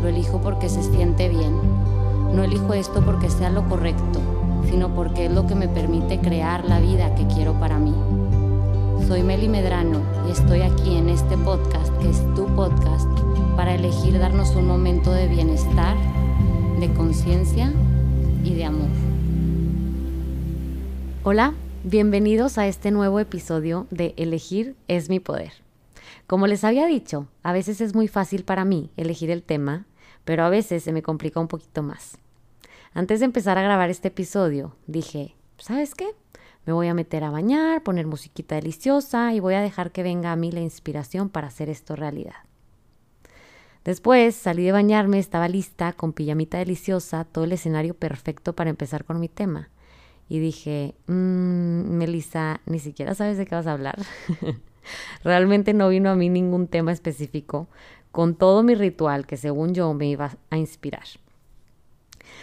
lo elijo porque se siente bien. No elijo esto porque sea lo correcto, sino porque es lo que me permite crear la vida que quiero para mí. Soy Meli Medrano y estoy aquí en este podcast, que es tu podcast, para elegir darnos un momento de bienestar, de conciencia y de amor. Hola, bienvenidos a este nuevo episodio de Elegir es mi poder. Como les había dicho, a veces es muy fácil para mí elegir el tema, pero a veces se me complica un poquito más. Antes de empezar a grabar este episodio, dije, ¿sabes qué? Me voy a meter a bañar, poner musiquita deliciosa y voy a dejar que venga a mí la inspiración para hacer esto realidad. Después salí de bañarme, estaba lista, con pijamita deliciosa, todo el escenario perfecto para empezar con mi tema y dije, mmm, Melissa, ni siquiera sabes de qué vas a hablar. Realmente no vino a mí ningún tema específico con todo mi ritual que según yo me iba a inspirar.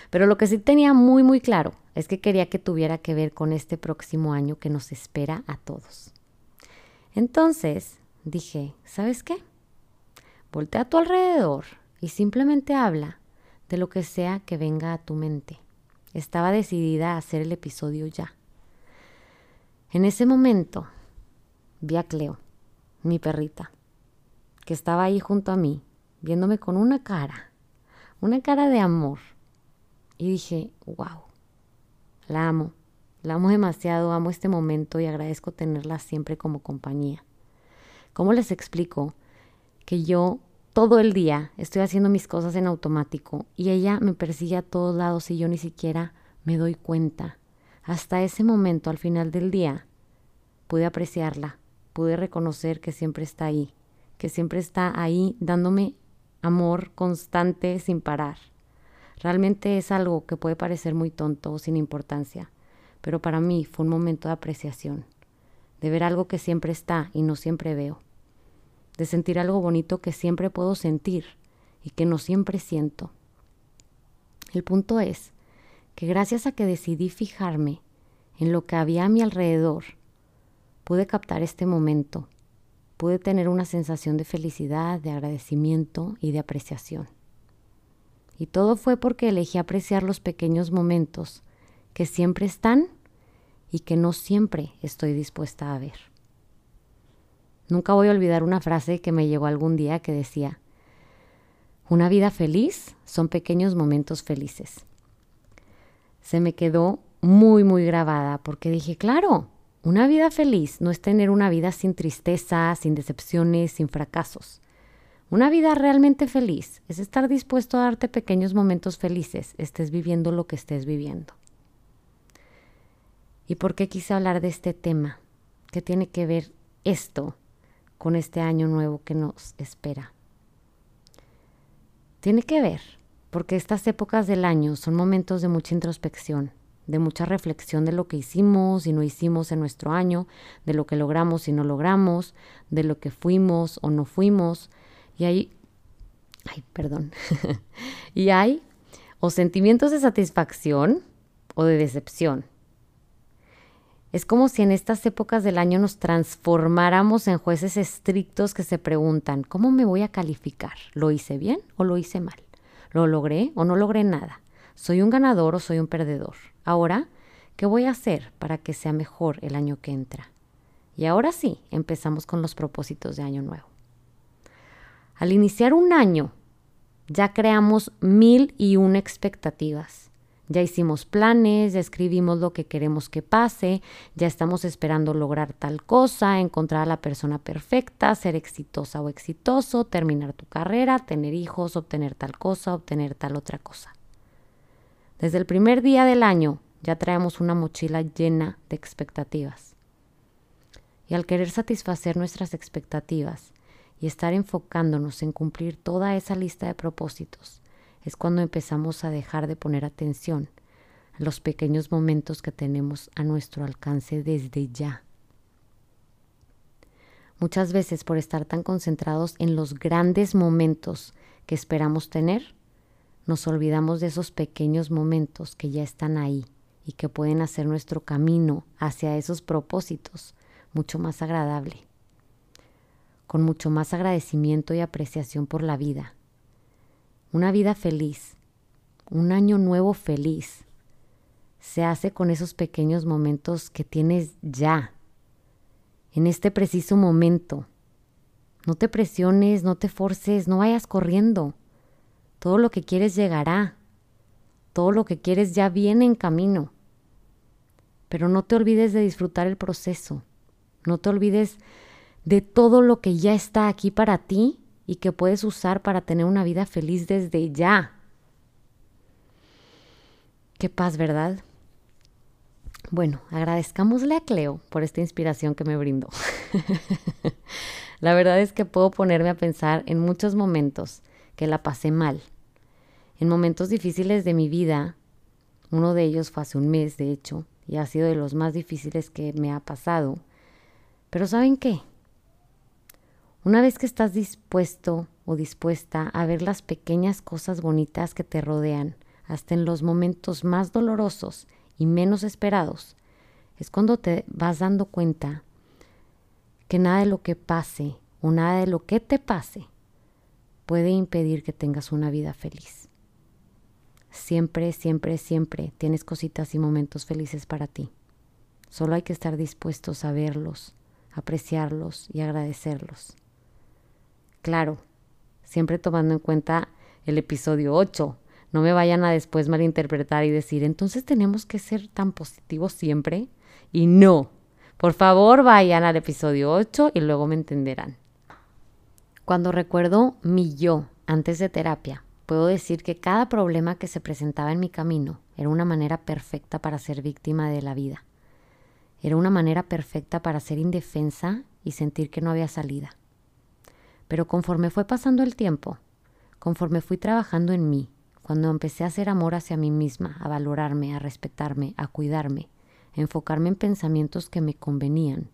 Pero lo que sí tenía muy muy claro es que quería que tuviera que ver con este próximo año que nos espera a todos. Entonces dije, ¿sabes qué? Voltea a tu alrededor y simplemente habla de lo que sea que venga a tu mente. Estaba decidida a hacer el episodio ya. En ese momento vi a Cleo, mi perrita, que estaba ahí junto a mí, viéndome con una cara, una cara de amor. Y dije, wow, la amo, la amo demasiado, amo este momento y agradezco tenerla siempre como compañía. ¿Cómo les explico que yo todo el día estoy haciendo mis cosas en automático y ella me persigue a todos lados y yo ni siquiera me doy cuenta. Hasta ese momento, al final del día, pude apreciarla, pude reconocer que siempre está ahí, que siempre está ahí dándome amor constante sin parar. Realmente es algo que puede parecer muy tonto o sin importancia, pero para mí fue un momento de apreciación, de ver algo que siempre está y no siempre veo de sentir algo bonito que siempre puedo sentir y que no siempre siento. El punto es que gracias a que decidí fijarme en lo que había a mi alrededor, pude captar este momento, pude tener una sensación de felicidad, de agradecimiento y de apreciación. Y todo fue porque elegí apreciar los pequeños momentos que siempre están y que no siempre estoy dispuesta a ver. Nunca voy a olvidar una frase que me llegó algún día que decía, una vida feliz son pequeños momentos felices. Se me quedó muy, muy grabada porque dije, claro, una vida feliz no es tener una vida sin tristeza, sin decepciones, sin fracasos. Una vida realmente feliz es estar dispuesto a darte pequeños momentos felices, estés viviendo lo que estés viviendo. ¿Y por qué quise hablar de este tema? ¿Qué tiene que ver esto con este año nuevo que nos espera. Tiene que ver, porque estas épocas del año son momentos de mucha introspección, de mucha reflexión de lo que hicimos y no hicimos en nuestro año, de lo que logramos y no logramos, de lo que fuimos o no fuimos, y hay, ay, perdón, y hay o sentimientos de satisfacción o de decepción, es como si en estas épocas del año nos transformáramos en jueces estrictos que se preguntan, ¿cómo me voy a calificar? ¿Lo hice bien o lo hice mal? ¿Lo logré o no logré nada? ¿Soy un ganador o soy un perdedor? Ahora, ¿qué voy a hacer para que sea mejor el año que entra? Y ahora sí, empezamos con los propósitos de año nuevo. Al iniciar un año, ya creamos mil y una expectativas ya hicimos planes, ya escribimos lo que queremos que pase, ya estamos esperando lograr tal cosa, encontrar a la persona perfecta, ser exitosa o exitoso, terminar tu carrera, tener hijos, obtener tal cosa, obtener tal otra cosa. Desde el primer día del año ya traemos una mochila llena de expectativas. Y al querer satisfacer nuestras expectativas y estar enfocándonos en cumplir toda esa lista de propósitos, es cuando empezamos a dejar de poner atención a los pequeños momentos que tenemos a nuestro alcance desde ya. Muchas veces por estar tan concentrados en los grandes momentos que esperamos tener, nos olvidamos de esos pequeños momentos que ya están ahí y que pueden hacer nuestro camino hacia esos propósitos mucho más agradable, con mucho más agradecimiento y apreciación por la vida. Una vida feliz, un año nuevo feliz, se hace con esos pequeños momentos que tienes ya, en este preciso momento. No te presiones, no te forces, no vayas corriendo. Todo lo que quieres llegará. Todo lo que quieres ya viene en camino. Pero no te olvides de disfrutar el proceso. No te olvides de todo lo que ya está aquí para ti y que puedes usar para tener una vida feliz desde ya. Qué paz, ¿verdad? Bueno, agradezcámosle a Cleo por esta inspiración que me brindó. la verdad es que puedo ponerme a pensar en muchos momentos que la pasé mal. En momentos difíciles de mi vida, uno de ellos fue hace un mes, de hecho, y ha sido de los más difíciles que me ha pasado. Pero ¿saben qué? Una vez que estás dispuesto o dispuesta a ver las pequeñas cosas bonitas que te rodean, hasta en los momentos más dolorosos y menos esperados, es cuando te vas dando cuenta que nada de lo que pase o nada de lo que te pase puede impedir que tengas una vida feliz. Siempre, siempre, siempre tienes cositas y momentos felices para ti. Solo hay que estar dispuestos a verlos, apreciarlos y agradecerlos. Claro, siempre tomando en cuenta el episodio 8, no me vayan a después malinterpretar y decir, entonces tenemos que ser tan positivos siempre. Y no. Por favor, vayan al episodio 8 y luego me entenderán. Cuando recuerdo mi yo antes de terapia, puedo decir que cada problema que se presentaba en mi camino era una manera perfecta para ser víctima de la vida. Era una manera perfecta para ser indefensa y sentir que no había salida. Pero conforme fue pasando el tiempo, conforme fui trabajando en mí, cuando empecé a hacer amor hacia mí misma, a valorarme, a respetarme, a cuidarme, a enfocarme en pensamientos que me convenían,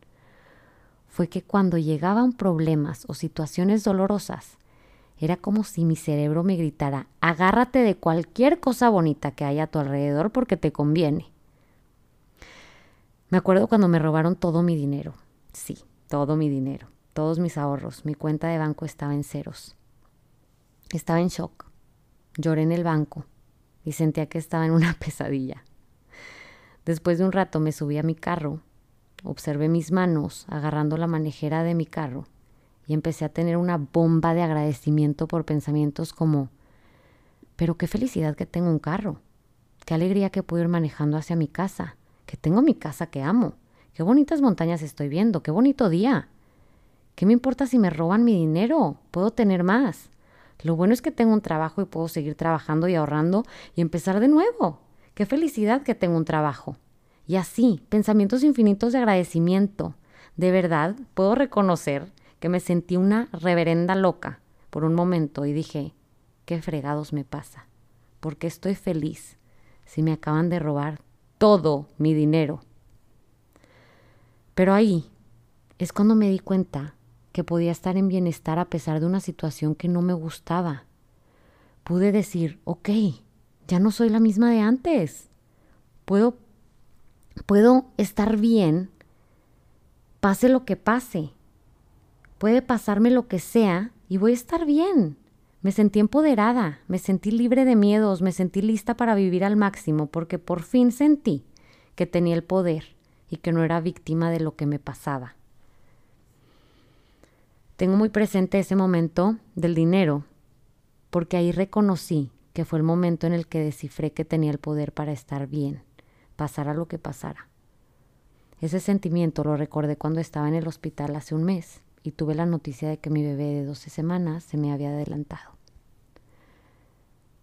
fue que cuando llegaban problemas o situaciones dolorosas, era como si mi cerebro me gritara, agárrate de cualquier cosa bonita que haya a tu alrededor porque te conviene. Me acuerdo cuando me robaron todo mi dinero. Sí, todo mi dinero, todos mis ahorros. Mi cuenta de banco estaba en ceros. Estaba en shock. Lloré en el banco y sentía que estaba en una pesadilla. Después de un rato me subí a mi carro, observé mis manos agarrando la manejera de mi carro y empecé a tener una bomba de agradecimiento por pensamientos como, pero qué felicidad que tengo un carro, qué alegría que puedo ir manejando hacia mi casa, que tengo mi casa que amo, qué bonitas montañas estoy viendo, qué bonito día. ¿Qué me importa si me roban mi dinero? Puedo tener más. Lo bueno es que tengo un trabajo y puedo seguir trabajando y ahorrando y empezar de nuevo. Qué felicidad que tengo un trabajo. Y así, pensamientos infinitos de agradecimiento. De verdad, puedo reconocer que me sentí una reverenda loca por un momento y dije, ¿qué fregados me pasa? ¿Por qué estoy feliz si me acaban de robar todo mi dinero? Pero ahí es cuando me di cuenta que podía estar en bienestar a pesar de una situación que no me gustaba. Pude decir, ok, ya no soy la misma de antes. Puedo, puedo estar bien, pase lo que pase. Puede pasarme lo que sea y voy a estar bien. Me sentí empoderada, me sentí libre de miedos, me sentí lista para vivir al máximo porque por fin sentí que tenía el poder y que no era víctima de lo que me pasaba. Tengo muy presente ese momento del dinero, porque ahí reconocí que fue el momento en el que descifré que tenía el poder para estar bien, pasara lo que pasara. Ese sentimiento lo recordé cuando estaba en el hospital hace un mes y tuve la noticia de que mi bebé de 12 semanas se me había adelantado.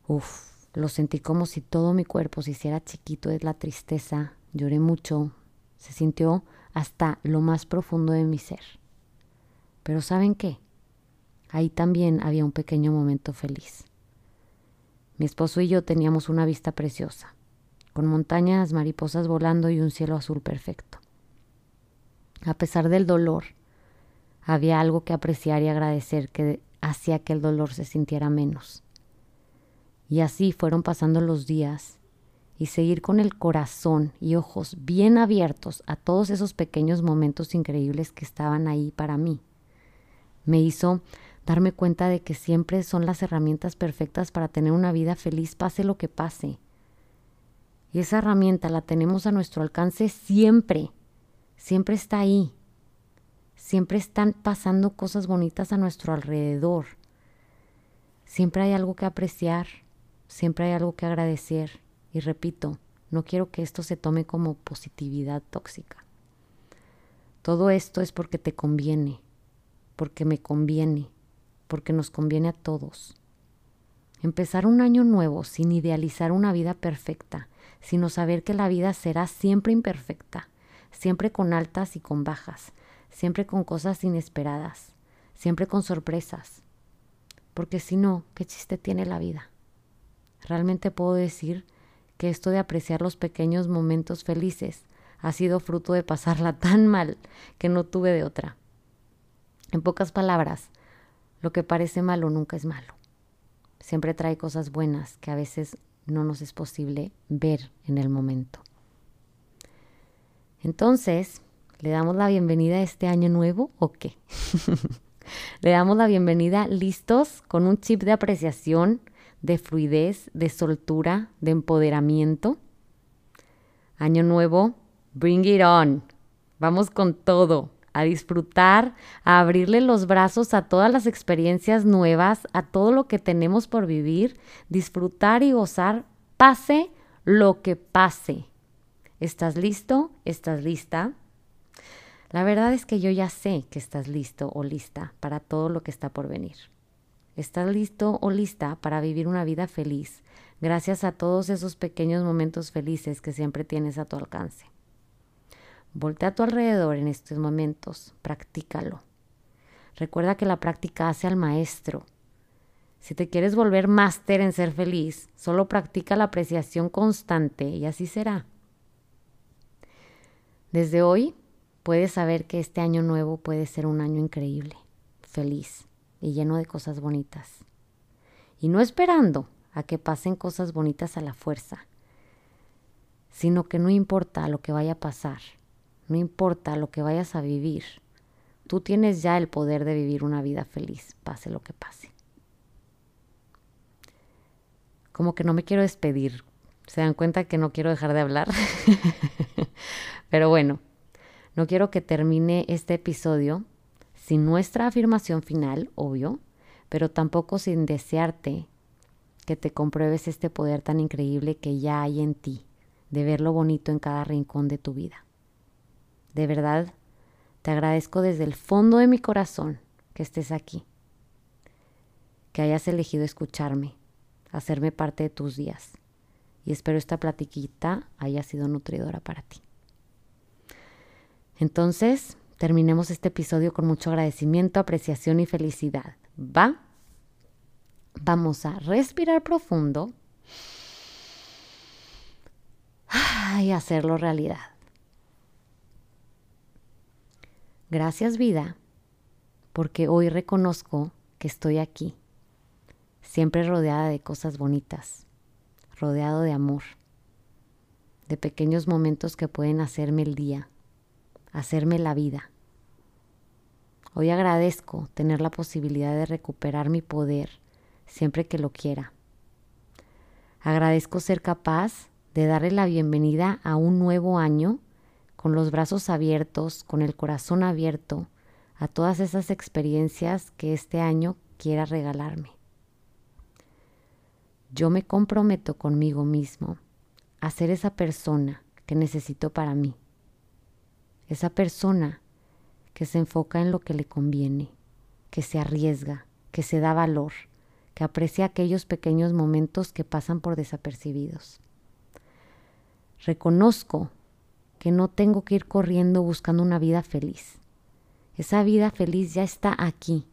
Uf, lo sentí como si todo mi cuerpo se hiciera chiquito de la tristeza, lloré mucho, se sintió hasta lo más profundo de mi ser. Pero ¿saben qué? Ahí también había un pequeño momento feliz. Mi esposo y yo teníamos una vista preciosa, con montañas, mariposas volando y un cielo azul perfecto. A pesar del dolor, había algo que apreciar y agradecer que hacía que el dolor se sintiera menos. Y así fueron pasando los días y seguir con el corazón y ojos bien abiertos a todos esos pequeños momentos increíbles que estaban ahí para mí. Me hizo darme cuenta de que siempre son las herramientas perfectas para tener una vida feliz pase lo que pase. Y esa herramienta la tenemos a nuestro alcance siempre, siempre está ahí. Siempre están pasando cosas bonitas a nuestro alrededor. Siempre hay algo que apreciar, siempre hay algo que agradecer. Y repito, no quiero que esto se tome como positividad tóxica. Todo esto es porque te conviene, porque me conviene, porque nos conviene a todos. Empezar un año nuevo sin idealizar una vida perfecta, sino saber que la vida será siempre imperfecta, siempre con altas y con bajas, siempre con cosas inesperadas, siempre con sorpresas. Porque si no, ¿qué chiste tiene la vida? Realmente puedo decir que esto de apreciar los pequeños momentos felices ha sido fruto de pasarla tan mal que no tuve de otra. En pocas palabras, lo que parece malo nunca es malo. Siempre trae cosas buenas que a veces no nos es posible ver en el momento. Entonces, ¿le damos la bienvenida a este año nuevo o qué? Le damos la bienvenida listos con un chip de apreciación, de fluidez, de soltura, de empoderamiento. Año nuevo, bring it on. Vamos con todo, a disfrutar, a abrirle los brazos a todas las experiencias nuevas, a todo lo que tenemos por vivir, disfrutar y gozar, pase lo que pase. ¿Estás listo? ¿Estás lista? La verdad es que yo ya sé que estás listo o lista para todo lo que está por venir. Estás listo o lista para vivir una vida feliz gracias a todos esos pequeños momentos felices que siempre tienes a tu alcance. Voltea a tu alrededor en estos momentos, practícalo. Recuerda que la práctica hace al maestro. Si te quieres volver máster en ser feliz, solo practica la apreciación constante y así será. Desde hoy puedes saber que este año nuevo puede ser un año increíble, feliz y lleno de cosas bonitas. Y no esperando a que pasen cosas bonitas a la fuerza, sino que no importa lo que vaya a pasar, no importa lo que vayas a vivir, tú tienes ya el poder de vivir una vida feliz, pase lo que pase. Como que no me quiero despedir, se dan cuenta que no quiero dejar de hablar. Pero bueno, no quiero que termine este episodio sin nuestra afirmación final, obvio, pero tampoco sin desearte que te compruebes este poder tan increíble que ya hay en ti, de ver lo bonito en cada rincón de tu vida. De verdad, te agradezco desde el fondo de mi corazón que estés aquí, que hayas elegido escucharme, hacerme parte de tus días, y espero esta platiquita haya sido nutridora para ti. Entonces, terminemos este episodio con mucho agradecimiento, apreciación y felicidad. ¿Va? Vamos a respirar profundo y hacerlo realidad. Gracias vida, porque hoy reconozco que estoy aquí, siempre rodeada de cosas bonitas, rodeado de amor, de pequeños momentos que pueden hacerme el día hacerme la vida. Hoy agradezco tener la posibilidad de recuperar mi poder siempre que lo quiera. Agradezco ser capaz de darle la bienvenida a un nuevo año con los brazos abiertos, con el corazón abierto a todas esas experiencias que este año quiera regalarme. Yo me comprometo conmigo mismo a ser esa persona que necesito para mí esa persona que se enfoca en lo que le conviene, que se arriesga, que se da valor, que aprecia aquellos pequeños momentos que pasan por desapercibidos. Reconozco que no tengo que ir corriendo buscando una vida feliz. Esa vida feliz ya está aquí.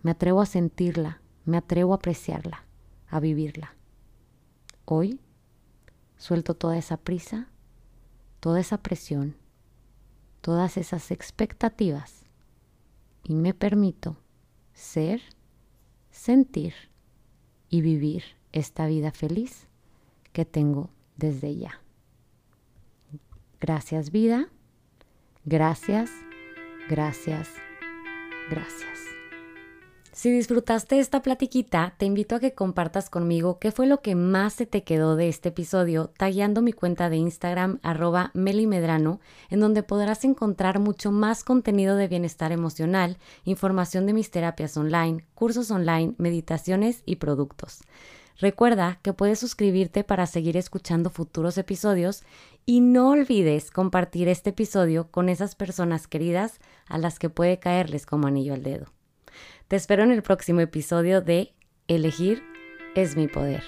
Me atrevo a sentirla, me atrevo a apreciarla, a vivirla. Hoy suelto toda esa prisa, toda esa presión, todas esas expectativas y me permito ser, sentir y vivir esta vida feliz que tengo desde ya. Gracias vida, gracias, gracias, gracias. Si disfrutaste esta platiquita, te invito a que compartas conmigo qué fue lo que más se te quedó de este episodio, tagueando mi cuenta de Instagram arroba melimedrano, en donde podrás encontrar mucho más contenido de bienestar emocional, información de mis terapias online, cursos online, meditaciones y productos. Recuerda que puedes suscribirte para seguir escuchando futuros episodios y no olvides compartir este episodio con esas personas queridas a las que puede caerles como anillo al dedo. Te espero en el próximo episodio de Elegir es mi poder.